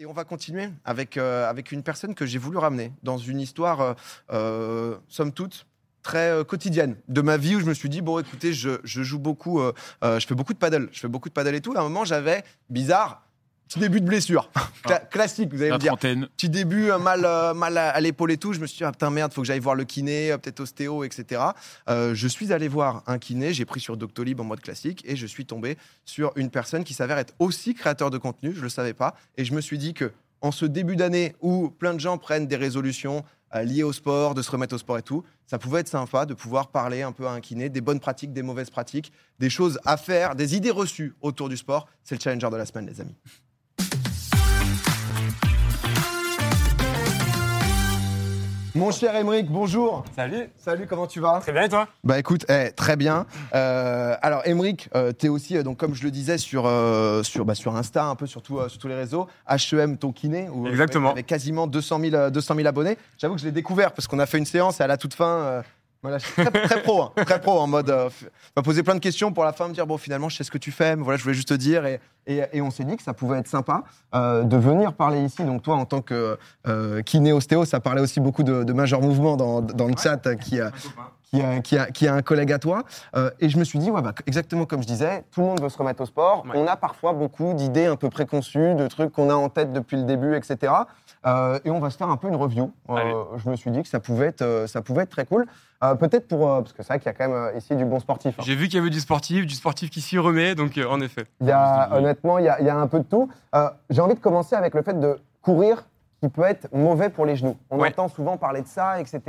Et on va continuer avec, euh, avec une personne que j'ai voulu ramener dans une histoire, euh, euh, somme toute, très quotidienne de ma vie où je me suis dit, bon, écoutez, je, joue beaucoup, je fais beaucoup de paddle, je fais beaucoup de paddle et tout. Et à un moment, j'avais, bizarre, petit début de blessure. Cla- classique, vous allez La me dire. trentaine. Petit début, euh, mal, euh, mal à, à l'épaule et tout. Je me suis dit, ah putain, merde, faut que j'aille voir le kiné, euh, peut-être ostéo, etc. Euh, je suis allé voir un kiné, j'ai pris sur Doctolib en mode classique et je suis tombé sur une personne qui s'avère être aussi créateur de contenu, je ne le savais pas. Et je me suis dit que en ce début d'année où plein de gens prennent des résolutions liées au sport, de se remettre au sport et tout, ça pouvait être sympa de pouvoir parler un peu à un kiné des bonnes pratiques, des mauvaises pratiques, des choses à faire, des idées reçues autour du sport. C'est le challenger de la semaine, les amis. Mon cher Émeric, bonjour. Salut, Salut, comment tu vas? Très bien et toi? Bah écoute, eh, très bien. Euh, alors Émeric, euh, tu es aussi, euh, donc, comme je le disais, sur, euh, sur, bah, sur Insta, un peu sur, tout, euh, sur tous les réseaux, HEM ton kiné, où, Exactement. avec quasiment 200 000, euh, 200 000 abonnés. J'avoue que je l'ai découvert parce qu'on a fait une séance et à la toute fin, euh, voilà, je suis très, très pro, hein, très pro en mode, euh, m'a posé plein de questions pour la fin me dire bon finalement je sais ce que tu fais, mais voilà je voulais juste te dire et, et, et on s'est dit que ça pouvait être sympa euh, de venir parler ici. Donc toi en tant que euh, kiné ostéo, ça parlait aussi beaucoup de, de major mouvement dans, dans le chat euh, qui, euh, qui a, qui, a, qui a un collègue à toi. Et je me suis dit, ouais, bah, exactement comme je disais, tout le monde veut se remettre au sport. Ouais. On a parfois beaucoup d'idées un peu préconçues, de trucs qu'on a en tête depuis le début, etc. Et on va se faire un peu une review. Je me suis dit que ça pouvait être, ça pouvait être très cool. Euh, Peut-être pour. euh, parce que c'est vrai qu'il y a quand même euh, ici du bon sportif. hein. J'ai vu qu'il y avait du sportif, du sportif qui s'y remet, donc euh, en effet. Il y a, honnêtement, il y, a, il y a un peu de tout. Euh, J'ai envie de commencer avec le fait de courir qui peut être mauvais pour les genoux. On Ouais. entend souvent parler de ça, etc.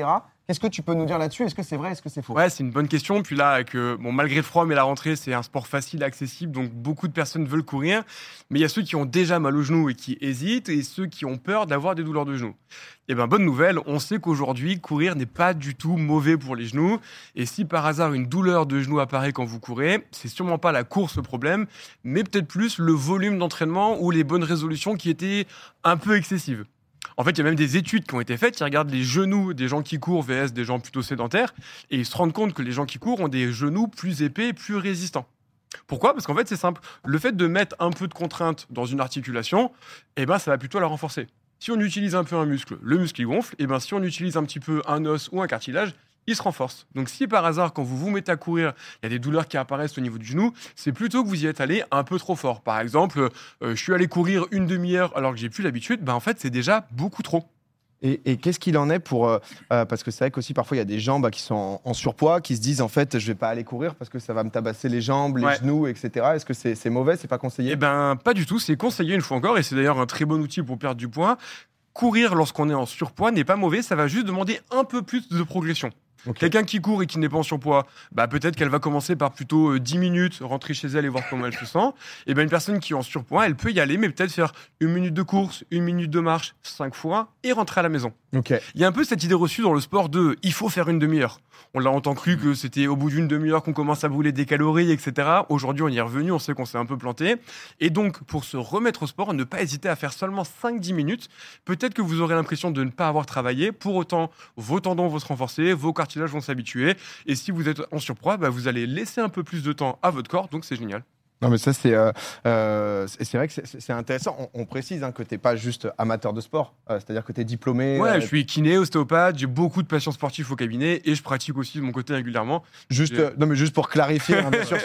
Qu'est-ce que tu peux nous dire là-dessus Est-ce que c'est vrai Est-ce que c'est faux? Ouais, c'est une bonne question. Puis là, euh, bon, malgré le froid, mais la rentrée, c'est un sport facile, accessible, donc beaucoup de personnes veulent courir. Mais il y a ceux qui ont déjà mal aux genoux et qui hésitent, et ceux qui ont peur d'avoir des douleurs de genoux. Eh ben, bonne nouvelle, on sait qu'aujourd'hui, courir n'est pas du tout mauvais pour les genoux. Et si par hasard une douleur de genou apparaît quand vous courez, c'est sûrement pas la course le problème, mais peut-être plus le volume d'entraînement ou les bonnes résolutions qui étaient un peu excessives. En fait, il y a même des études qui ont été faites qui regardent les genoux des gens qui courent vs des gens plutôt sédentaires et ils se rendent compte que les gens qui courent ont des genoux plus épais plus résistants. Pourquoi? Parce qu'en fait, c'est simple. Le fait de mettre un peu de contrainte dans une articulation, eh ben, ça va plutôt la renforcer. Si on utilise un peu un muscle, le muscle il gonfle. Et ben, si on utilise un petit peu un os ou un cartilage, il se renforce. Donc, si par hasard, quand vous vous mettez à courir, il y a des douleurs qui apparaissent au niveau du genou, c'est plutôt que vous y êtes allé un peu trop fort. Par exemple, euh, je suis allé courir une demi-heure alors que j'ai plus l'habitude. Ben, en fait, c'est déjà beaucoup trop. Et, et qu'est-ce qu'il en est pour. euh, euh, parce que c'est vrai qu'aussi, parfois, il y a des gens bah, qui sont en, en surpoids, qui se disent en fait, je vais pas aller courir parce que ça va me tabasser les jambes, les Ouais. genoux, etc. Est-ce que c'est c'est mauvais? C'est pas conseillé? Eh ben, pas du tout. C'est conseillé une fois encore, et c'est d'ailleurs un très bon outil pour perdre du poids. Courir lorsqu'on est en surpoids n'est pas mauvais, ça va juste demander un peu plus de progression. Quelqu'un qui court et qui n'est pas en surpoids, bah peut-être qu'elle va commencer par plutôt euh, 10 minutes, rentrer chez elle et voir comment elle se sent. Et ben une personne qui est en surpoids, elle peut y aller, mais peut-être faire une minute de course, une minute de marche, cinq fois, et rentrer à la maison. Il y a un peu cette idée reçue dans le sport de il faut faire une demi-heure. On l'a entendu cru que c'était au bout d'une demi-heure qu'on commence à brûler des calories, etc. Aujourd'hui, on y est revenu, on sait qu'on s'est un peu planté. Et donc, pour se remettre au sport, ne pas hésiter à faire seulement 5-10 minutes. Peut-être que vous aurez l'impression de ne pas avoir travaillé. Pour autant, vos tendons vont se renforcer, vos cartilages vont s'habituer. Et si vous êtes en surpoids, bah, vous allez laisser un peu plus de temps à votre corps. Donc, c'est génial. Non, mais ça, c'est euh, euh, c'est vrai que c'est- intéressant. On, on précise hein, que tu n'es pas juste amateur de sport, euh, c'est-à-dire que tu es diplômé. Ouais, je suis kiné, ostéopathe, j'ai beaucoup de patients sportifs au cabinet et je pratique aussi de mon côté régulièrement. Juste, non, mais juste pour clarifier, hein, bien sûr,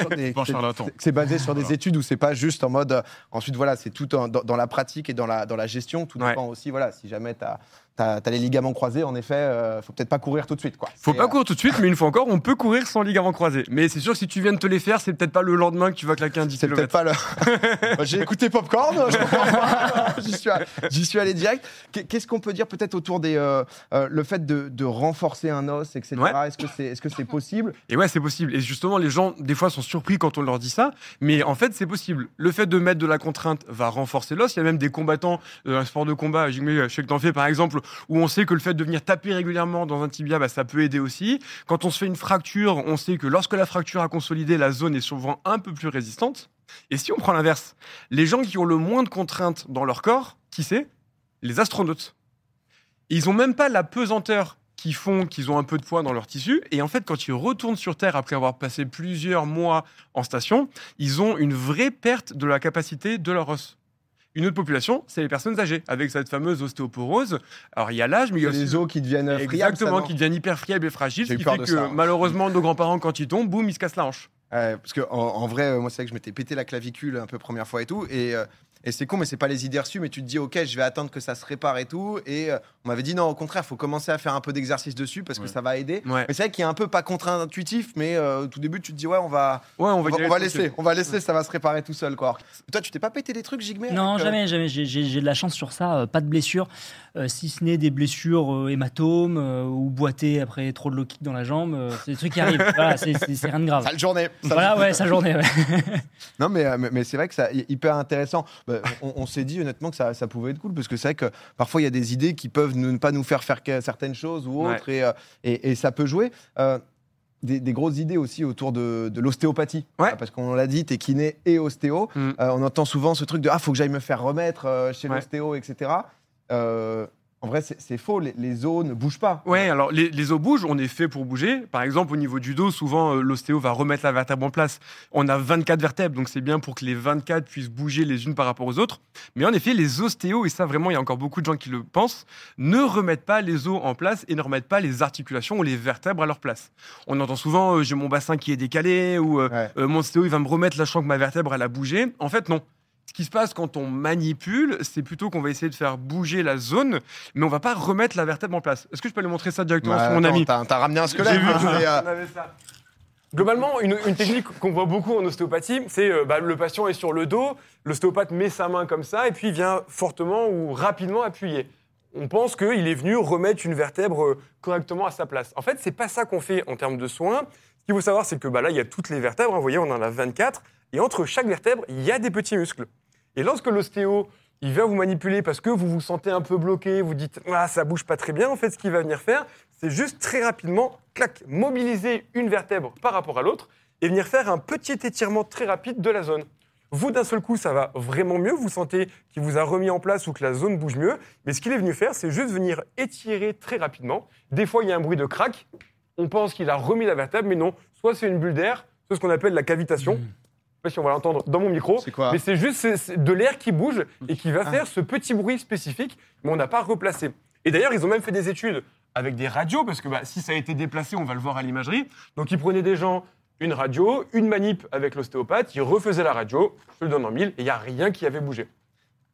c'est- basé sur des Voilà. études où c'est pas juste en mode. ensuite, voilà, c'est tout en- dans, dans la pratique et dans la, dans la gestion. Tout Ouais. dépend aussi, voilà, si jamais tu as, les ligaments croisés, en effet, euh, faut peut-être pas courir tout de suite. Quoi. Faut pas euh, courir tout de suite, mais une fois encore, on peut courir sans ligament croisé. Mais c'est sûr que si tu viens de te les faire, c'est peut-être pas le lendemain que tu vas claquer un 10 C'est peut-être pas le. J'ai écouté Popcorn, je comprends pas. J'y suis, allé- j'y suis allé direct. Qu'est- Qu'est-ce qu'on peut dire peut-être autour des euh, euh, le fait de, de renforcer un os, etc. Ouais. Est-ce que c'est est -ce c'est possible? Et ouais, c'est possible. Et justement, les gens, des fois, sont surpris quand on leur dit ça. Mais en fait, c'est possible. Le fait de mettre de la contrainte va renforcer l'os. Il y a même des combattants, un sport de combat, je sais que t'en fais par exemple, où on sait que le fait de venir taper régulièrement dans un tibia, bah, ça peut aider aussi. Quand on se fait une fracture, on sait que lorsque la fracture a consolidé, la zone est souvent un peu plus résistante. Et si on prend l'inverse, les gens qui ont le moins de contraintes dans leur corps, qui c'est? Les astronautes. Ils ont même pas la pesanteur qui font qu'ils ont un peu de poids dans leur tissu. Et en fait, quand ils retournent sur Terre après avoir passé plusieurs mois en station, ils ont une vraie perte de la capacité de leur os. Une autre population, c'est les personnes âgées, avec cette fameuse ostéoporose. Alors, il y a l'âge, mais il y a aussi les os qui deviennent friables, Exactement, qui deviennent hyper friables et fragiles, ce qui fait que ça. malheureusement, nos grands-parents, quand ils tombent, boum, ils se cassent la hanche. Parce que en, en vrai, euh, moi, c'est vrai que je m'étais pété la clavicule un peu première fois et tout. Et, euh, et c'est con, mais c'est pas les idées reçues. Mais tu te dis, ok, je vais attendre que ça se répare et tout. Et euh, on m'avait dit, non, au contraire, faut commencer à faire un peu d'exercice dessus parce que Ouais. ça va aider. Ouais, Mais c'est vrai qu'il est un peu pas contre-intuitif, mais euh, au tout début, tu te dis, ouais, on va, ouais on on va, on laisser, on va laisser, ça va se réparer tout seul. Quoi. Toi, tu t'es pas pété des trucs, Jigmé Non, avec, euh, jamais, jamais. J'ai- de la chance sur ça. euh, pas de blessures, euh, si ce n'est des blessures euh, hématomes euh, ou boiter après trop de low kick dans la jambe. euh, c'est des trucs qui arrivent. voilà, c'est- rien de grave. Sale journée. Sale Voilà, ouais, sa journée. ouais. Non, mais, euh, mais, mais c'est vrai que c'est hyper intéressant. Bah, on on s'est dit honnêtement que ça, ça pouvait être cool parce que c'est vrai que parfois il y a des idées qui peuvent ne pas nous faire faire certaines choses ou autres et, euh, et, et ça peut jouer. Euh, des, des grosses idées aussi autour de, de l'ostéopathie. Ouais. Euh, Parce qu'on l'a dit, t'es kiné et ostéo. Mm. Euh, on entend souvent ce truc de Ah, faut que j'aille me faire remettre euh, chez Ouais. l'ostéo, etc. Euh, en vrai, c'est faux. Les, les os ne bougent pas. Ouais, alors les, les os bougent, on est fait pour bouger. Par exemple, au niveau du dos, souvent euh, l'ostéo va remettre la vertèbre en place. On a 24 vertèbres, donc c'est bien pour que les 24 puissent bouger les unes par rapport aux autres. Mais en effet, les ostéos, et ça vraiment, il y a encore beaucoup de gens qui le pensent, ne remettent pas les os en place et ne remettent pas les articulations ou les vertèbres à leur place. On entend souvent euh, j'ai mon bassin qui est décalé ou euh, Ouais. euh, mon ostéo il va me remettre je sens que ma vertèbre elle a bougé. En fait, non. Ce qui se passe quand on manipule, c'est plutôt qu'on va essayer de faire bouger la zone, mais on va pas remettre la vertèbre en place. Est-ce que je peux aller montrer ça directement Ouais, sur mon attends, ami T'as t'as ramené un squelette. J'ai vu. hein, euh, On avait ça. Globalement, une, une technique qu'on voit beaucoup en ostéopathie, c'est euh, bah, le patient est sur le dos, l'ostéopathe met sa main comme ça et puis il vient fortement ou rapidement appuyer. On pense qu'il est venu remettre une vertèbre euh, correctement à sa place. En fait, c'est pas ça qu'on fait en termes de soins. Ce qu'il faut savoir, c'est que bah, là, il y a toutes les vertèbres. hein, vous voyez, on en a 24. Et entre chaque vertèbre, il y a des petits muscles. Et lorsque l'ostéo, il vient vous manipuler parce que vous vous sentez un peu bloqué, vous dites ah ça bouge pas très bien. En fait, ce qu'il va venir faire, c'est juste très rapidement, clac, mobiliser une vertèbre par rapport à l'autre et venir faire un petit étirement très rapide de la zone. Vous, d'un seul coup, ça va vraiment mieux. Vous sentez qu'il vous a remis en place ou que la zone bouge mieux. Mais ce qu'il est venu faire, c'est juste venir étirer très rapidement. Des fois, il y a un bruit de crack. On pense qu'il a remis la vertèbre, mais non. Soit c'est une bulle d'air, soit ce qu'on appelle la cavitation. Sais pas si on va l'entendre dans mon micro. C'est quoi Mais c'est juste de l'air qui bouge et qui va Ah. faire ce petit bruit spécifique, mais on n'a pas replacé. Et d'ailleurs, ils ont même fait des études avec des radios, parce que bah, si ça a été déplacé, on va le voir à l'imagerie. Donc ils prenaient des gens, une radio, une manip avec l'ostéopathe, ils refaisaient la radio, je le donne en mille, et il n'y a rien qui avait bougé.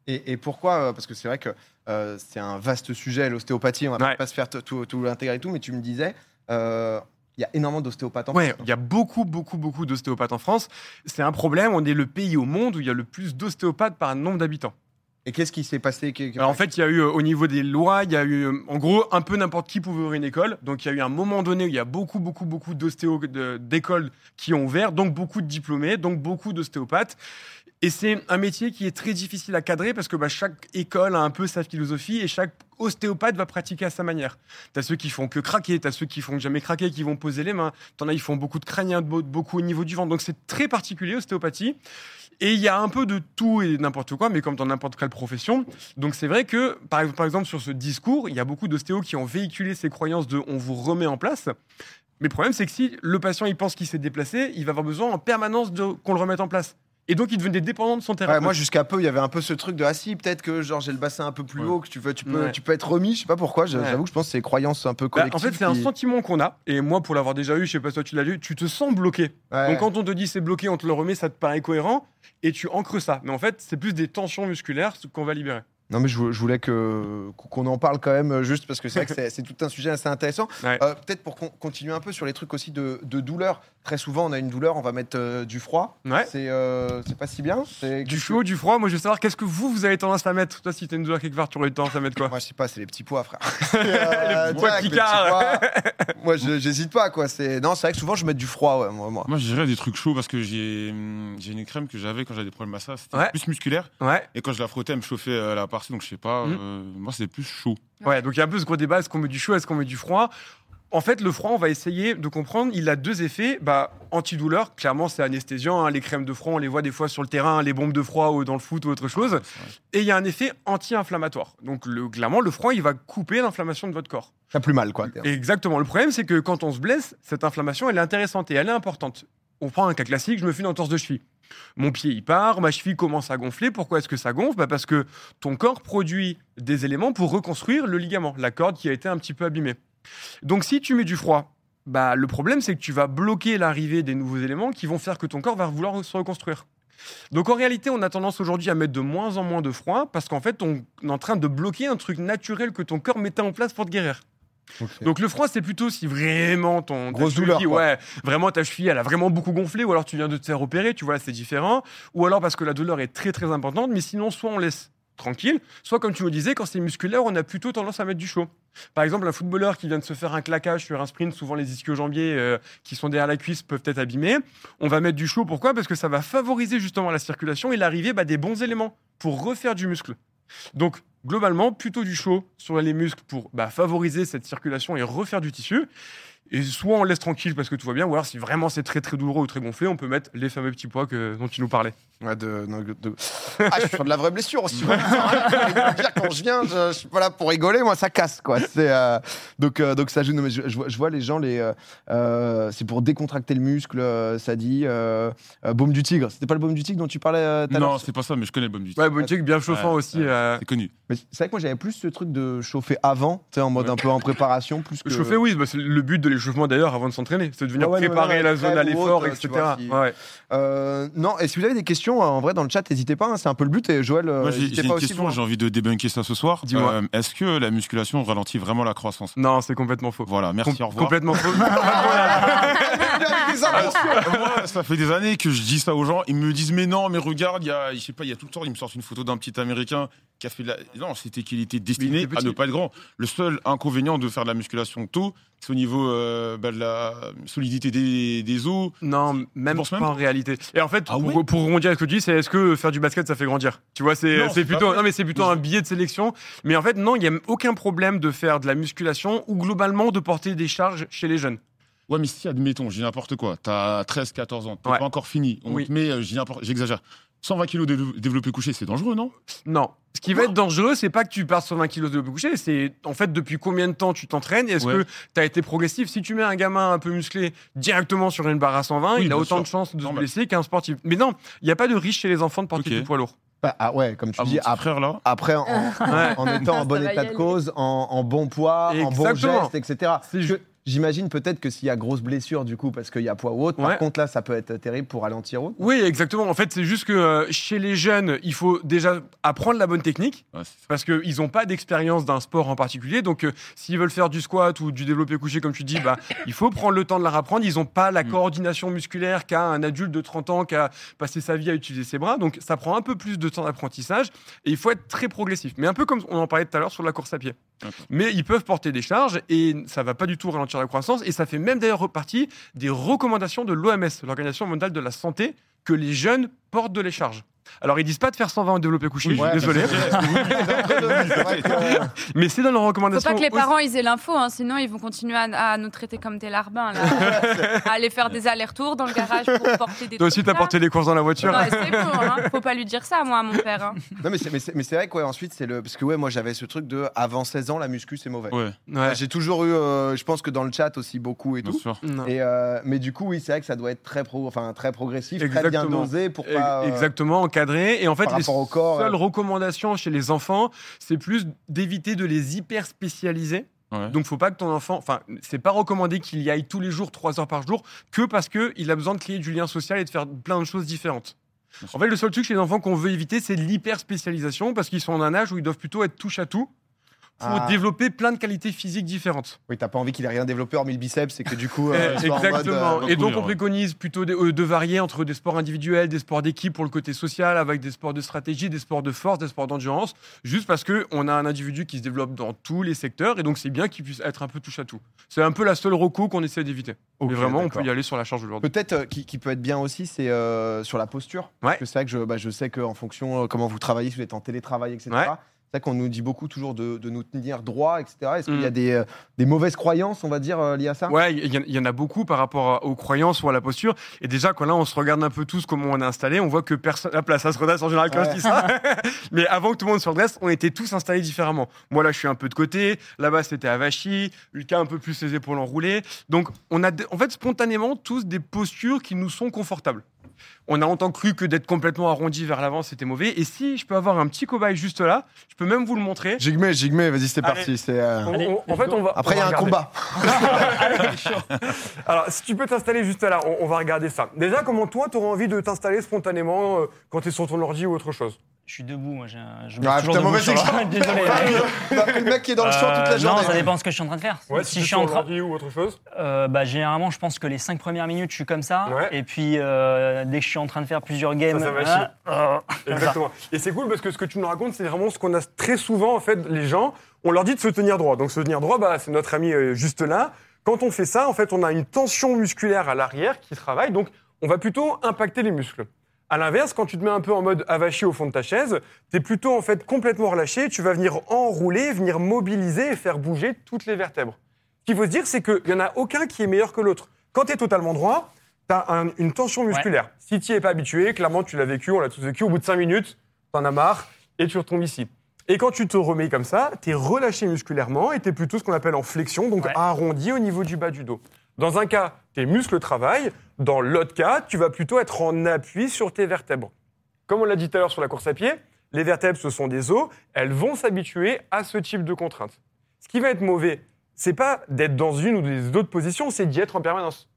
Et, et pourquoi euh, Parce que c'est vrai que euh, c'est un vaste sujet, l'ostéopathie. On va Ouais. pas se faire tout, l'intégrer et tout, mais tu me disais, euh, il y a énormément d'ostéopathes en Ouais, France. il y a beaucoup, beaucoup, beaucoup d'ostéopathes en France. C'est un problème, on est le pays au monde où il y a le plus d'ostéopathes par nombre d'habitants. Et qu'est-ce qui s'est passé Alors en fait, il y a eu euh, au niveau des lois, il y a eu euh, en gros un peu n'importe qui pouvait ouvrir une école. Donc il y a eu un moment donné où il y a beaucoup, beaucoup, beaucoup d'ostéo d'écoles qui ont ouvert, donc beaucoup de diplômés, donc beaucoup d'ostéopathes. Et c'est un métier qui est très difficile à cadrer parce que bah, chaque école a un peu sa philosophie et chaque ostéopathe va pratiquer à sa manière. T'as ceux qui font que craquer, t'as ceux qui font jamais craquer, qui vont poser les mains. T'en as, ils font beaucoup de crâniens, beau- beaucoup au niveau du ventre. Donc c'est très particulier, ostéopathie. Et il y a un peu de tout et n'importe quoi, mais comme dans n'importe quelle profession. Donc c'est vrai que, par, exemple, sur ce discours, il y a beaucoup d'ostéos qui ont véhiculé ces croyances de on vous remet en place. Mais le problème, c'est que si le patient il pense qu'il s'est déplacé, il va avoir besoin en permanence qu'on le remette en place. Et donc il devenait dépendant de son Ouais, thérapeute. moi, jusqu'à peu, il y avait un peu ce truc de ah si, peut-être que genre j'ai le bassin un peu plus Ouais. haut, que tu peux, tu peux, Ouais. tu peux être remis. Je sais pas pourquoi. Ouais. J'avoue que je pense que c'est croyances un peu Bah, collectives. en fait, c'est un sentiment qu'on a. Et moi, pour l'avoir déjà eu, je sais pas si toi tu l'as eu, tu te sens bloqué. Ouais. Donc quand on te dit c'est bloqué, on te le remet, ça te paraît cohérent. Et tu ancres ça. Mais en fait, c'est plus des tensions musculaires qu'on va libérer. Non, mais je, vou- je voulais que qu'on en parle quand même, euh, juste parce que c'est vrai que c'est- c'est tout un sujet assez intéressant. Ouais. Euh, Peut-être pour con- continuer un peu sur les trucs aussi de, de douleur. Très souvent, on a une douleur, on va mettre euh, du froid. Ouais. C'est euh, c'est pas si bien. C'est Du chaud, du froid. Moi, je veux savoir qu'est-ce que vous, vous avez tendance à mettre? Toi, si t'as une douleur quelque part, tu aurais eu tendance à mettre quoi? Moi, je sais pas, c'est les petits pois, frère. Les petits pois direct, Picard. petits pois. moi, je- j'hésite pas, quoi. C'est non, c'est vrai que souvent, je mets du froid, ouais, moi. moi. Moi, je dirais des trucs chauds parce que j'ai hum, j'ai une crème que j'avais quand j'avais des problèmes à ça. C'était Ouais. plus musculaire. Ouais. Et quand je la frottais, elle me chauffait euh, la partie. Donc, je sais pas. Euh, moi, c'est plus chaud. Ouais, donc il y a un peu ce gros débat, est-ce qu'on met du chaud, est-ce qu'on met du froid? En fait, le froid, on va essayer de comprendre, il a deux effets. Bah, antidouleur, clairement, c'est anesthésiant. hein, les crèmes de froid, on les voit des fois sur le terrain, les bombes de froid ou dans le foot ou autre chose. Vrai. Et il y a un effet anti-inflammatoire. Donc, le, clairement, le froid, il va couper l'inflammation de votre corps. T'as plus mal, quoi. Exactement. Le problème, c'est que quand on se blesse, cette inflammation, elle est intéressante et elle est importante. on prend un cas classique, je me fais une entorse de cheville. Mon pied il part, ma cheville commence à gonfler. Pourquoi est-ce que ça gonfle? Bah Parce que ton corps produit des éléments pour reconstruire le ligament, la corde qui a été un petit peu abîmée. Donc si tu mets du froid, bah, le problème c'est que tu vas bloquer l'arrivée des nouveaux éléments qui vont faire que ton corps va vouloir se reconstruire. Donc en réalité, on a tendance aujourd'hui à mettre de moins en moins de froid parce qu'en fait, on est en train de bloquer un truc naturel que ton corps mettait en place pour te guérir. Donc le froid, c'est plutôt si vraiment ton Grosse douleur, ouais, vraiment ta cheville, elle a vraiment beaucoup gonflé, ou alors tu viens de te faire opérer, tu vois, c'est différent, ou alors parce que la douleur est très très importante, mais sinon soit on laisse tranquille, soit comme tu me disais, quand c'est musculaire, on a plutôt tendance à mettre du chaud. Par exemple, un footballeur qui vient de se faire un claquage sur un sprint, souvent les ischio-jambiers euh, qui sont derrière la cuisse peuvent être abîmés. On va mettre du chaud, pourquoi? Parce que ça va favoriser justement la circulation et l'arrivée bah, des bons éléments pour refaire du muscle. Donc, globalement, plutôt du chaud sur les muscles pour bah, favoriser cette circulation et refaire du tissu. Et soit on laisse tranquille parce que tout va bien, ou alors si vraiment c'est très très douloureux ou très gonflé, on peut mettre les fameux petits pois que, dont tu nous parlais. Ouais, de, de- de- Ah, je suis sur de la vraie blessure aussi. Dire, quand je viens, je, je suis pas là pour rigoler, moi ça casse quoi. C'est, euh, donc, euh, donc ça joue. non, mais je, je vois, je vois les gens, les, euh, c'est pour décontracter le muscle, ça dit. Euh, euh, baume du tigre. C'était pas le baume du tigre dont tu parlais euh, tout à Non, c'est pas ça, mais je connais le baume du Ouais, bon truc bien chauffant Ouais, aussi. ouais. euh, C'est connu. Mais c'est vrai que moi j'avais plus ce truc de chauffer avant, tu sais, en mode Ouais. un peu en préparation, plus que. Chauffer, oui, bah, c'est le but de l'échauffement d'ailleurs avant de s'entraîner, c'est de venir Ah ouais, préparer ouais, la zone à l'effort, autre, etc. vois, si- Ouais. Euh, non, et si vous avez des questions, euh, en vrai, dans le chat, n'hésitez pas, hein, c'est un peu le but. Et Joël, euh, Moi, j'ai n'hésitez j'ai pas une aussi. question, hein. j'ai envie de débunker ça ce soir. Dis-moi. Euh, Est-ce que la musculation ralentit vraiment la croissance? Non, c'est complètement faux. Voilà, merci, Com- au revoir. Complètement faux. Moi, ça fait des années que je dis ça aux gens. Ils me disent, mais non, mais regarde, il y a, je sais pas, il y a tout le temps, ils me sortent une photo d'un petit américain qui a fait de la. Non, c'était qu'il était destiné était à ne pas être grand. Le seul inconvénient de faire de la musculation tôt, c'est au niveau euh, bah, de la solidité des, des os. Non, même pas même en réalité. Et en fait, Ah pour, ouais pour rebondir à ce que tu dis, c'est est-ce que faire du basket ça fait grandir? Tu vois, c'est plutôt non mais c'est plutôt un billet de sélection. Mais en fait, non, il n'y a aucun problème de faire de la musculation ou globalement de porter des charges chez les jeunes. Ouais, mais si, admettons, j'ai n'importe quoi. T'as 13, 14 ans, t'es Ouais. pas encore fini. On Oui. te met, euh, j'ai n'importe- j'exagère. 120 kilos de développé couché, c'est dangereux, non? Non. Ce qui va être dangereux, c'est pas que tu pars sur 20 kilos de coucher, c'est en fait depuis combien de temps tu t'entraînes? Et est-ce Ouais. que tu as été progressif? Si tu mets un gamin un peu musclé directement sur une barre à 120, Oui, il a autant sûr. de chances de se Normal. blesser qu'un sportif. Mais non, il n'y a pas de risque chez les enfants de porter Ok. du poids lourd. Bah, ah ouais, comme tu Ah, dis, après, frère là? après en, Ouais. en étant en bon état de cause, en, en bon poids, en bon geste, etc. J'imagine peut-être que s'il y a grosse blessure, du coup, parce qu'il y a poids ou autre, Ouais. par contre là, ça peut être terrible pour ralentir autre. Oui, exactement. En fait, c'est juste que euh, chez les jeunes, il faut déjà apprendre la bonne technique. Ouais, parce qu'ils n'ont pas d'expérience d'un sport en particulier. Donc, euh, s'ils veulent faire du squat ou du développé couché, comme tu dis, bah, il faut prendre le temps de la rapprendre. Ils n'ont pas la Mm. coordination musculaire qu'a un adulte de 30 ans qui a passé sa vie à utiliser ses bras. Donc, ça prend un peu plus de temps d'apprentissage et il faut être très progressif. Mais un peu comme on en parlait tout à l'heure sur la course à pied. Mais ils peuvent porter des charges et ça va pas du tout ralentir la croissance. Et ça fait même d'ailleurs partie des recommandations de l'OMS, l'Organisation mondiale de la santé, que les jeunes portent de les charges. Alors, ils disent pas de faire 120 au développé couché, je suis Ouais, désolé. Mais c'est dans leurs Faut recommandations. pas que les parents ils aient l'info, hein, sinon ils vont continuer à, à nous traiter comme des larbins, là. à aller faire des allers-retours dans le garage pour porter des Toi aussi, trucs, t'as porté les courses dans la voiture. Ouais, c'est bon, hein. faut pas lui dire ça, moi, à mon père. hein. Non, mais c'est, mais c'est, mais c'est vrai que ouais, ensuite, c'est le. Parce que ouais, moi j'avais ce truc de avant 16 ans, la muscu c'est mauvais. Ouais, Ouais. J'ai toujours eu, euh, je pense que dans le chat aussi beaucoup et bien tout. sûr. Non. Et euh, mais du coup, oui, c'est vrai que ça doit être très, pro, enfin, très progressif, très bien Exactement. dosé pour pas. euh, Exactement, encadré. Et en fait, par les rapport au corps, seules euh. recommandations chez les enfants, c'est plus d'éviter de les hyper spécialiser. Ouais. Donc, faut pas que ton enfant, enfin, c'est pas recommandé qu'il y aille tous les jours, trois heures par jour, que parce que il a besoin de créer du lien social et de faire plein de choses différentes. En fait, le seul truc chez les enfants qu'on veut éviter, c'est l'hyper spécialisation parce qu'ils sont en un âge où ils doivent plutôt être touche à tout pour Ah. développer plein de qualités physiques différentes. Oui, t'as pas envie qu'il ait rien développé hormis le biceps, c'est que du coup. Eh, euh, en mode, Exactement. euh, et donc, on préconise plutôt de, euh, de varier entre des sports individuels, des sports d'équipe pour le côté social, avec des sports de stratégie, des sports de force, des sports d'endurance, juste parce qu'on a un individu qui se développe dans tous les secteurs, et donc c'est bien qu'il puisse être un peu touche à tout. C'est un peu la seule reco qu'on essaie d'éviter. Mais vraiment, on peut y aller sur la charge de lourde. Peut-être euh, qui, qui peut être bien aussi, c'est euh, sur la posture. Ouais. Parce que c'est vrai que je, bah, je sais qu'en fonction euh, comment vous travaillez, si vous êtes en télétravail, etc. Ouais. C'est qu'on nous dit beaucoup toujours de, de nous tenir droit, etc. Est-ce qu'il y a Mm. des, euh, des mauvaises croyances, on va dire, euh, liées à ça? Ouais, il y, en- il y en a beaucoup par rapport aux croyances ou à la posture. Et déjà, quand là, on se regarde un peu tous comment on est installé, on voit que personne. Hop là, ça se redresse en général quand Ouais. je dis ça. Mais avant que tout le monde se redresse, on était tous installés différemment. Moi, là, je suis un peu de côté. Là-bas, c'était Avachi. Lucas, un peu plus les épaules enroulées. Donc, on a en fait spontanément tous des postures qui nous sont confortables. On a longtemps cru que d'être complètement arrondi vers l'avant, c'était mauvais. Et si je peux avoir un petit cobaye juste là, je peux même vous le montrer. Jigme, Jigme, vas-y, c'est parti. c'est, euh, On- Allez, on- en fait, on va. Après, il y a un regarder. combat. Alors, si tu peux t'installer juste là, on, on va regarder ça. Déjà, comment toi, tu aurais envie de t'installer spontanément euh, quand tu es sur ton ordi ou autre chose? Je suis debout, moi. j'ai un- Je Ah, me toujours debout mauvais sur le-. Désolé. Le mec qui est dans le champ toute la Euh, journée. Non, ça dépend de ce que je suis en train de faire. Ouais, si tu je suis en train, l'ordi ou autre chose Euh, bah, généralement, je pense que les cinq premières minutes, je suis comme ça. Ouais. Et puis, euh, dès que je suis en train de faire plusieurs games, Ça, ça va hein, euh, Exactement. Et c'est cool parce que ce que tu nous racontes, c'est vraiment ce qu'on a très souvent, en fait, les gens, on leur dit de se tenir droit. Donc, se tenir droit, bah, c'est notre ami euh, juste là. Quand on fait ça, en fait, on a une tension musculaire à l'arrière qui travaille. Donc, on va plutôt impacter les muscles. À l'inverse, quand tu te mets un peu en mode avachi au fond de ta chaise, tu es plutôt en fait complètement relâché, tu vas venir enrouler, venir mobiliser et faire bouger toutes les vertèbres. Ce qu'il faut se dire, c'est qu'il n'y en a aucun qui est meilleur que l'autre. Quand tu es totalement droit, tu as une tension musculaire. Si tu n'y es pas habitué, clairement, tu l'as vécu, on l'a tous vécu, au bout de 5 minutes, tu en as marre et tu retombes ici. Et quand tu te remets comme ça, tu es relâché musculairement et tu es plutôt ce qu'on appelle en flexion, donc Ouais. arrondi au niveau du bas du dos. Dans un cas, tes muscles travaillent. Dans l'autre cas, tu vas plutôt être en appui sur tes vertèbres. Comme on l'a dit tout à l'heure sur la course à pied, les vertèbres, ce sont des os. Elles vont s'habituer à ce type de contraintes. Ce qui va être mauvais, c'est pas d'être dans une ou des autres positions, c'est d'y être en permanence.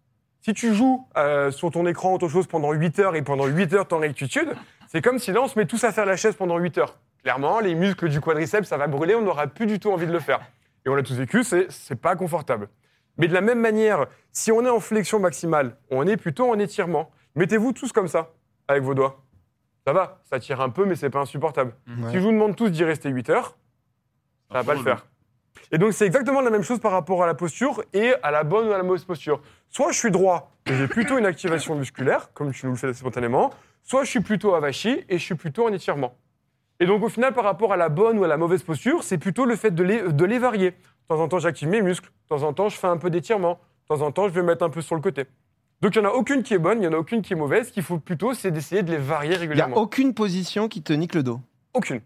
Si tu joues euh, sur ton écran autre chose pendant 8 heures et pendant 8 heures en rectitude, c'est comme si là on se met tous à faire la chaise pendant 8 heures. Clairement, les muscles du quadriceps, ça va brûler, on n'aura plus du tout envie de le faire. Et on l'a tous vécu, c'est pas confortable. Mais de la même manière, si on est en flexion maximale, on est plutôt en étirement. Mettez-vous tous comme ça, avec vos doigts. Ça va, ça tire un peu, mais c'est pas insupportable. Ouais. Si je vous demande tous d'y rester 8 heures, ça va pas le faire. Et donc, c'est exactement la même chose par rapport à la posture et à la bonne ou à la mauvaise posture. Soit je suis droit et j'ai plutôt une activation musculaire, comme tu nous le fais spontanément, soit je suis plutôt avachi et je suis plutôt en étirement. Et donc, au final, par rapport à la bonne ou à la mauvaise posture, c'est plutôt le fait de les, de les varier. De temps en temps, j'active mes muscles. De temps en temps, je fais un peu d'étirement. De temps en temps, je vais mettre un peu sur le côté. Donc, il n'y en a aucune qui est bonne, il n'y en a aucune qui est mauvaise. Ce qu'il faut plutôt, c'est d'essayer de les varier Il n'y a régulièrement. aucune position qui te nique le dos. Aucune.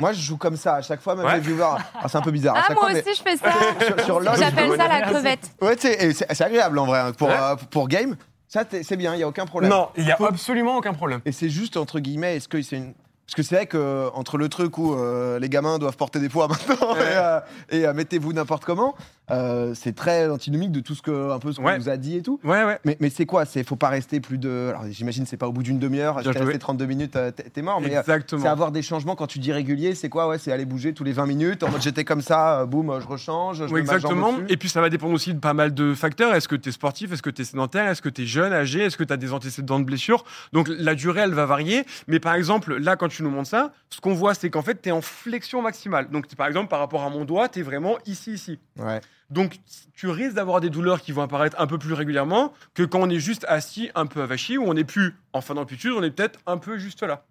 Moi, je joue comme ça à chaque fois, même Ouais. les viewers. Ah, c'est un peu bizarre. à Ah, chaque moi fois, mais aussi, je fais ça. sur, sur J'appelle ça la crevette. Ouais, tu sais, et c'est c'est agréable en vrai hein, pour, Ouais. euh, pour game. Ça, t'es- c'est bien, il y a aucun problème. Non, il n'y a Faut- absolument aucun problème. Et c'est juste entre guillemets, est-ce que c'est une parce que c'est vrai que entre le truc où euh, les gamins doivent porter des poids maintenant et, euh, et, euh, mettez-vous n'importe comment, euh, c'est très antinomique de tout ce que un peu ce qu'on Ouais. nous a dit et tout. Ouais, ouais. Mais, mais c'est quoi? C'est faut pas rester plus de. Alors j'imagine c'est pas au bout d'une demi-heure. Si t'es joué. resté 32 minutes, euh, t'es t'es mort. Mais euh, c'est avoir des changements quand tu dis régulier. C'est quoi? Ouais, c'est aller bouger tous les 20 minutes. En mode j'étais comme ça, euh, boum, euh, je rechange. Je exactement. Et puis ça va dépendre aussi de pas mal de facteurs. Est-ce que tu es sportif? Est-ce que tu es sédentaire? Est-ce que tu es jeune, âgé? Est-ce que tu as des antécédents de blessures? Donc la durée, elle va varier. Mais par exemple, là, quand tu nous montres ça, ce qu'on voit, c'est qu'en fait, tu es en flexion maximale. Donc par exemple, par rapport à mon doigt, tu es vraiment ici, ici. Ouais. Donc tu risques d'avoir des douleurs qui vont apparaître un peu plus régulièrement que quand on est juste assis, un peu avachi, où on n'est plus en fin d'amplitude, on est peut-être un peu juste là.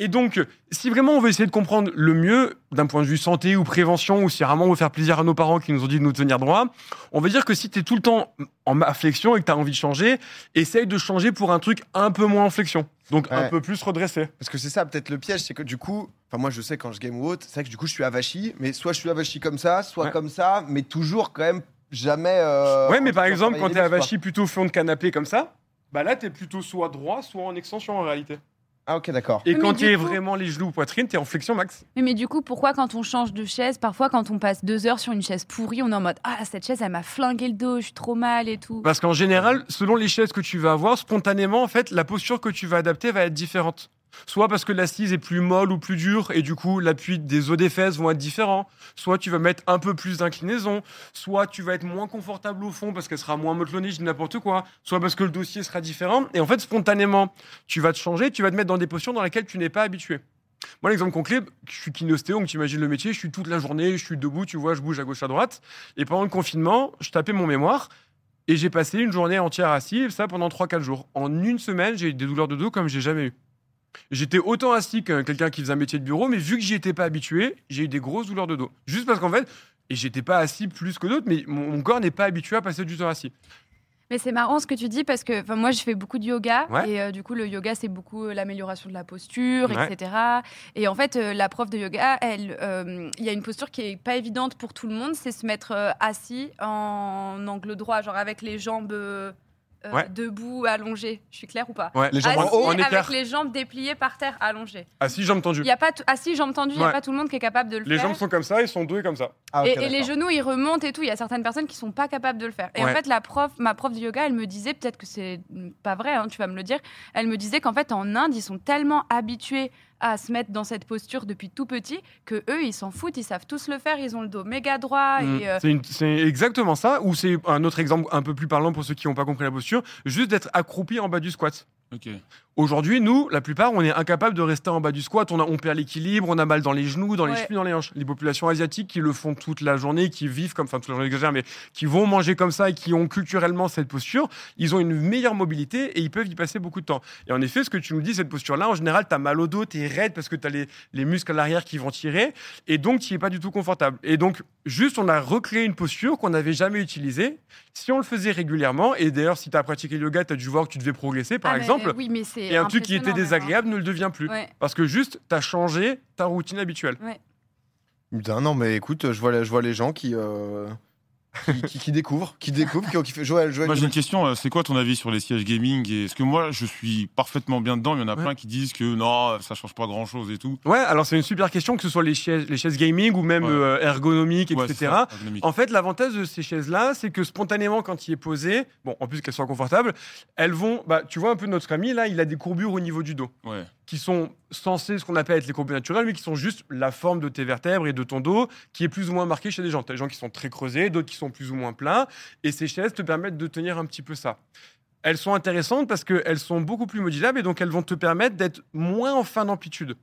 Et donc, si vraiment on veut essayer de comprendre le mieux d'un point de vue santé ou prévention, ou si vraiment on veut faire plaisir à nos parents qui nous ont dit de nous tenir droit, on va dire que si tu es tout le temps en flexion et que tu as envie de changer, essaye de changer pour un truc un peu moins en flexion. Donc un peu plus redressé. Parce que c'est ça peut-être le piège, c'est que du coup, enfin moi je sais quand je game ou autre, c'est vrai que du coup je suis avachi, mais soit je suis avachi comme ça, soit Ouais. comme ça, mais toujours quand même jamais. euh, ouais, mais par exemple, quand travailler tu es les muscles, avachi plutôt fond de canapé comme ça, bah là, tu es plutôt soit droit, soit en extension en réalité. Ah ok d'accord. Et Mais quand tu es coup- vraiment les genoux ou poitrine, tu es en flexion max. Mais, mais du coup, pourquoi quand on change de chaise, parfois quand on passe deux heures sur une chaise pourrie, on est en mode Ah, cette chaise, elle m'a flingué le dos, je suis trop mal et tout. Parce qu'en général, selon les chaises que tu vas avoir, spontanément, en fait, la posture que tu vas adapter va être différente. Soit parce que l'assise est plus molle ou plus dure, et du coup, l'appui des os des fesses vont être différents. Soit tu vas mettre un peu plus d'inclinaison. Soit tu vas être moins confortable au fond parce qu'elle sera moins motelonnée, je dis n'importe quoi. Soit parce que le dossier sera différent. Et en fait, spontanément, tu vas te changer, tu vas te mettre dans des postures dans lesquelles tu n'es pas habitué. Moi, l'exemple concret, je suis kinostéo, donc tu imagines le métier, je suis toute la journée, je suis debout, tu vois, je bouge à gauche, à droite. Et pendant le confinement, je tapais mon mémoire. Et j'ai passé une journée entière assis, et ça pendant 3-4 jours. En une semaine, j'ai eu des douleurs de dos comme j'ai jamais eu. J'étais autant assis que quelqu'un qui faisait un métier de bureau, mais vu que j'y étais pas habitué, j'ai eu des grosses douleurs de dos. Juste parce qu'en fait, et j'étais pas assis plus que d'autres, mais mon, mon corps n'est pas habitué à passer du temps assis. Mais c'est marrant ce que tu dis parce que moi je fais beaucoup de yoga Ouais. et euh, du coup le yoga c'est beaucoup euh, l'amélioration de la posture Ouais. etc. Et en fait euh, la prof de yoga elle il y a une posture qui est pas évidente pour tout le monde c'est se mettre assis en angle droit genre avec les jambes euh, Ouais. debout allongées. Je suis claire ou pas Ouais. Les jambes Assis en haut en avec les jambes dépliées par terre allongées. Assis, jambes tendues. Il y a pas assis jambes tendues il y a pas tout le monde qui est capable de le Les faire. jambes sont comme ça, ils sont et comme ça. Ah, Et, et les genoux, ils remontent et tout. Il y a certaines personnes qui sont pas capables de le faire. Et en fait, la prof, ma prof de yoga, elle me disait, peut-être que c'est pas vrai, hein, tu vas me le dire, elle me disait qu'en fait, en Inde, ils sont tellement habitués à se mettre dans cette posture depuis tout petit que eux, ils s'en foutent, ils savent tous le faire, ils ont le dos méga droit. Mm. Euh, C'est exactement ça. Ou c'est un autre exemple un peu plus parlant pour ceux qui n'ont pas compris la posture, juste d'être accroupi en bas du squat. Aujourd'hui, nous, la plupart, on est incapable de rester en bas du squat. On, a- on perd l'équilibre, on a mal dans les genoux, dans les chevilles, dans les hanches. Les populations asiatiques qui le font toute la journée, qui vivent comme, enfin, toute la journée, j'exagère, mais qui vont manger comme ça et qui ont culturellement cette posture, ils ont une meilleure mobilité et ils peuvent y passer beaucoup de temps. Et en effet, ce que tu nous dis, cette posture-là, en général, tu as mal au dos, tu es raide parce que tu as les, les muscles à l'arrière qui vont tirer et donc tu es pas du tout confortable. Et donc, juste, on a recréé une posture qu'on n'avait jamais utilisée. Si on le faisait régulièrement, et d'ailleurs, si tu as pratiqué le yoga, tu as dû voir que tu devais progresser, par ah, mais exemple. oui, mais c'est Et un truc qui était désagréable ne le devient plus. Ouais. Parce que juste, t'as changé ta routine habituelle. Putain, non, mais écoute, je vois, je vois les gens qui, euh, qui, qui- qui découvrent, qui qui, qui fait Joël, Joël. Moi j'ai une question, euh, c'est quoi ton avis sur les sièges gaming Est-ce que moi je suis parfaitement bien dedans, il y en a Ouais. plein qui disent que non, ça change pas grand chose et tout. Ouais, alors c'est une super question, que ce soit les chaises, les chaises gaming ou même Ouais. euh, ergonomiques, Ouais, etc. c'est ça, ergonomique. En fait, l'avantage de ces chaises-là, c'est que spontanément, quand il est posé, bon, en plus qu'elles soient confortables, elles vont. Bah, tu vois un peu notre ami là, il a des courbures au niveau du dos, Ouais. qui sont censées ce qu'on appelle être les courbures naturelles, mais qui sont juste la forme de tes vertèbres et de ton dos, qui est plus ou moins marquée chez des gens. T'as des gens qui sont très creusés, d'autres qui sont plus ou moins plats, et ces chaises te permettent de tenir un petit peu ça. Elles sont intéressantes parce qu'elles sont beaucoup plus modulables et donc elles vont te permettre d'être moins en fin d'amplitude.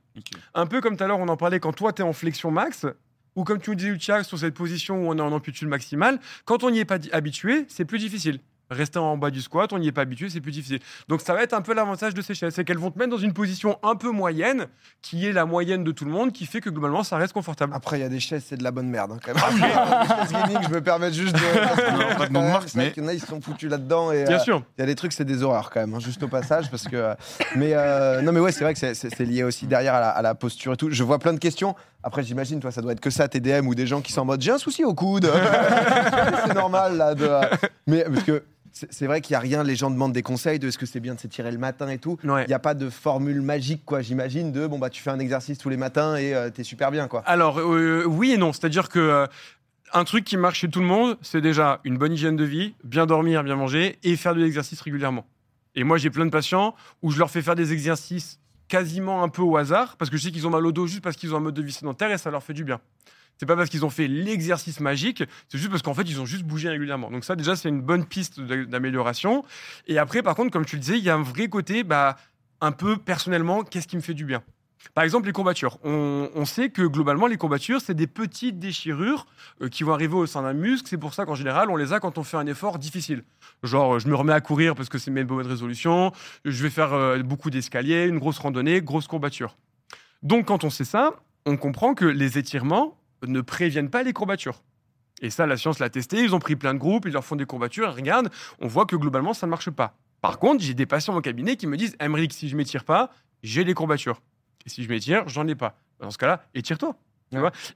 Un peu comme tout à l'heure, on en parlait quand toi, tu es en flexion max, ou comme tu nous disais, Lucia, sur cette position où on est en amplitude maximale, quand on n'y est pas habitué, c'est plus difficile. Rester en bas du squat, on n'y est pas habitué, c'est plus difficile. Donc ça va être un peu l'avantage de ces chaises, c'est qu'elles vont te mettre dans une position un peu moyenne, qui est la moyenne de tout le monde, qui fait que globalement ça reste confortable. Après, il y a des chaises, c'est de la bonne merde. hein, quand même. les chaises gaming, je me permets juste de. Non, pas de nom de marque, mais- qu'il y en a, ils se sont foutus là-dedans. et, Bien euh, sûr. Il y a des trucs, c'est des horreurs quand même, hein, juste au passage, parce que. euh, mais euh, non, mais ouais, c'est vrai que c'est- c'est c'est lié aussi derrière à la, à la posture et tout. Je vois plein de questions. Après, j'imagine, toi, ça doit être que ça, tes DM ou des gens qui sont en mode j'ai un souci au coude. c'est normal là. De, mais parce que c'est vrai qu'il y a rien. Les gens demandent des conseils de est-ce que c'est bien de s'étirer le matin et tout. Ouais. Il n'y a pas de formule magique, quoi. J'imagine de bon bah tu fais un exercice tous les matins et euh, t'es super bien, quoi. Alors, euh, oui et non. C'est-à-dire que euh, un truc qui marche chez tout le monde, c'est déjà une bonne hygiène de vie, bien dormir, bien manger et faire de l'exercice régulièrement. Et moi, j'ai plein de patients où je leur fais faire des exercices quasiment un peu au hasard parce que je sais qu'ils ont mal au dos juste parce qu'ils ont un mode de vie sédentaire et ça leur fait du bien. C'est pas parce qu'ils ont fait l'exercice magique, c'est juste parce qu'en fait, ils ont juste bougé régulièrement. Donc ça, déjà, c'est une bonne piste d'a- d'amélioration. Et après, par contre, comme tu le disais, il y a un vrai côté, bah, un peu personnellement, qu'est-ce qui me fait du bien? Par exemple, les courbatures. On, on sait que globalement, les courbatures, c'est des petites déchirures euh, qui vont arriver au sein d'un muscle. C'est pour ça qu'en général, on les a quand on fait un effort difficile. Genre, euh, je me remets à courir parce que c'est mes bonnes résolutions. Je vais faire euh, beaucoup d'escaliers, une grosse randonnée, grosse courbature. Donc, quand on sait ça, on comprend que les étirements ne préviennent pas les courbatures. Et ça, la science l'a testé. Ils ont pris plein de groupes, ils leur font des courbatures. Et regarde, on voit que globalement, ça ne marche pas. Par contre, j'ai des patients au cabinet qui me disent Emmerich, si je m'étire pas, j'ai des courbatures. Et si je m'étire, j'en ai pas. Dans ce cas-là, étire-toi.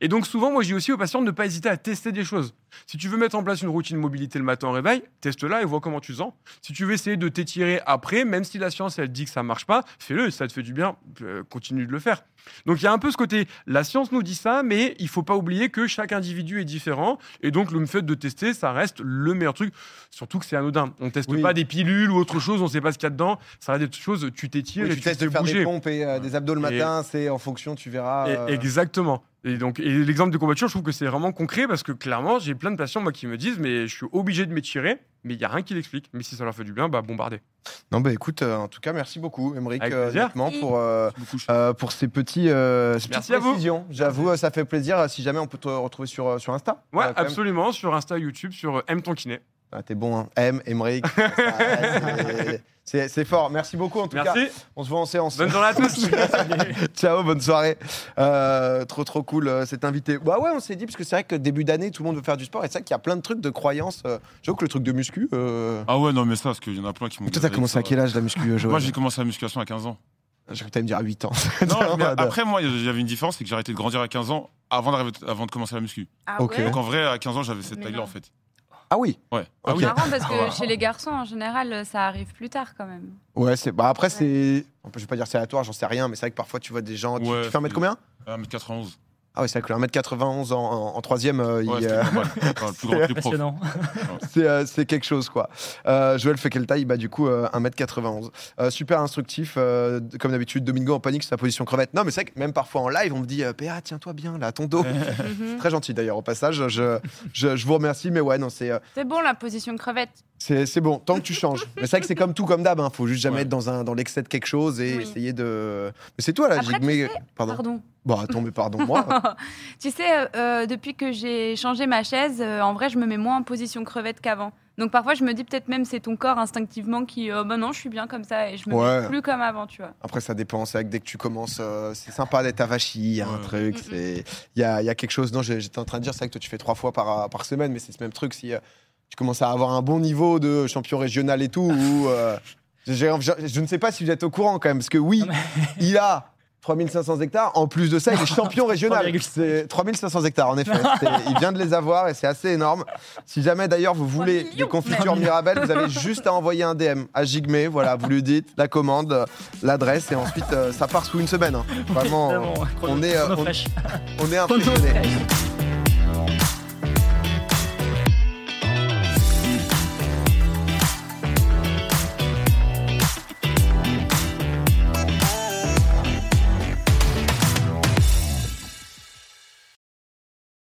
Et donc souvent, moi, dis aussi aux patients de ne pas hésiter à tester des choses. Si tu veux mettre en place une routine mobilité le matin au réveil, teste-la et vois comment tu sens. Si tu veux essayer de t'étirer après, même si la science elle dit que ça marche pas, fais-le. Ça te fait du bien, euh, continue de le faire. Donc il y a un peu ce côté, la science nous dit ça, mais il faut pas oublier que chaque individu est différent. Et donc le fait de tester, ça reste le meilleur truc. Surtout que c'est anodin. On teste Oui. pas des pilules ou autre chose, on sait pas ce qu'il y a dedans. Ça reste des choses, tu t'étires Oui, et tu tu testes de faire bouger. des pompes et euh, des abdos le matin, c'est en fonction, tu verras. Et- euh, Exactement. Et donc, et l'exemple de courbature, je trouve que c'est vraiment concret parce que clairement, j'ai plein de patients moi qui me disent, mais je suis obligé de m'étirer, mais il y a rien qui l'explique. Mais si ça leur fait du bien, bah bombardez. Non, bah écoute, euh, en tout cas, merci beaucoup, Émeric, euh, pour, euh, euh, pour ces, petits, euh, ces Merci à précisions. J'avoue, ça fait plaisir. Si jamais on peut te retrouver sur, sur Insta. Ouais, Euh, même. absolument. Sur Insta, YouTube, sur M ton kiné. Ah, T'es bon, hein. M, Emmerich. c'est- fort. Merci beaucoup en tout cas. Merci. On se voit en séance. Bonne journée à tous. Ciao, bonne soirée. Euh, trop trop cool euh, cet invité. Bah ouais, on s'est dit parce que c'est vrai que début d'année, tout le monde veut faire du sport et c'est vrai qu'il y a plein de trucs de croyances. Euh, J'avoue que le truc de muscu. euh, Ah ouais, non, mais ça, parce qu'il y en a plein qui m'ont. Toi, t'as commencé à quel âge la muscu, euh, Joël Moi, j'ai commencé la musculation à 15 ans. J'ai cru que t'allais me dire à 8 ans. Non, mais après, moi, il y avait une différence, c'est que j'ai arrêté de grandir à 15 ans avant, d'arriver- avant de commencer la muscu. Ah ouais Donc en vrai, à 15 ans, j'avais cette Mais taille-là, non. en fait. Ah oui. Ouais. Ok. Ah oui. Marrant parce que Ah chez les garçons, en général, ça arrive plus tard quand même. Ouais, c'est. Bah après, c'est. Je vais pas dire c'est aléatoire, j'en sais rien, mais c'est vrai que parfois tu vois des gens. Tu, Ouais, tu fais un mètre c'est- combien? 1m91. Ah oui, c'est vrai que le 1m91 en, en, en troisième, euh, Ouais, c'était euh, c'est euh, c'est quelque chose quoi. Euh, Joël fait quelle taille Bah du coup euh, 1m91. Euh, super instructif, euh, comme d'habitude. Domingo en panique sur sa position crevette. Non mais c'est vrai que même parfois en live on me dit euh, PA tiens-toi bien là, ton dos. Mhm. Très gentil d'ailleurs au passage. Je, je, je vous remercie, mais ouais non c'est euh, C'est bon la position crevette. c'est c'est bon tant que tu changes. mais c'est vrai que c'est comme tout comme d'hab. Hein, faut juste jamais Ouais. être dans un dans l'excès de quelque chose et Oui. essayer de. Mais c'est toi là, Après, tu Pardon. Pardon. Bon attends mais pardon moi. tu sais, euh, euh, depuis que j'ai changé ma chaise, euh, en vrai, je me mets moins en position crevette qu'avant. Donc parfois, je me dis peut-être même c'est ton corps instinctivement qui, euh, bah non, je suis bien comme ça et je me Ouais. mets plus comme avant, tu vois. Après, ça dépend. C'est vrai que dès que tu commences, euh, c'est sympa d'être avachi. Il y a un truc. Mm, mm. Il y a, il y a quelque chose. Non, j'étais en train de dire, c'est vrai que toi, tu fais trois fois par, par semaine, mais c'est ce même truc. Si euh, tu commences à avoir un bon niveau de champion régional et tout, ou, euh, je, je ne sais pas si vous êtes au courant quand même, parce que oui, il a 3500 hectares. En plus de ça, il est champion régional. 3,5. C'est 3500 hectares, en effet. Il vient de les avoir et c'est assez énorme. Si jamais d'ailleurs vous voulez des confitures Mirabelle, vous avez juste à envoyer un DM à Jigme. Voilà, vous lui dites la commande, l'adresse et ensuite euh, ça part sous une semaine. hein. Vraiment, on est, euh, on- on est.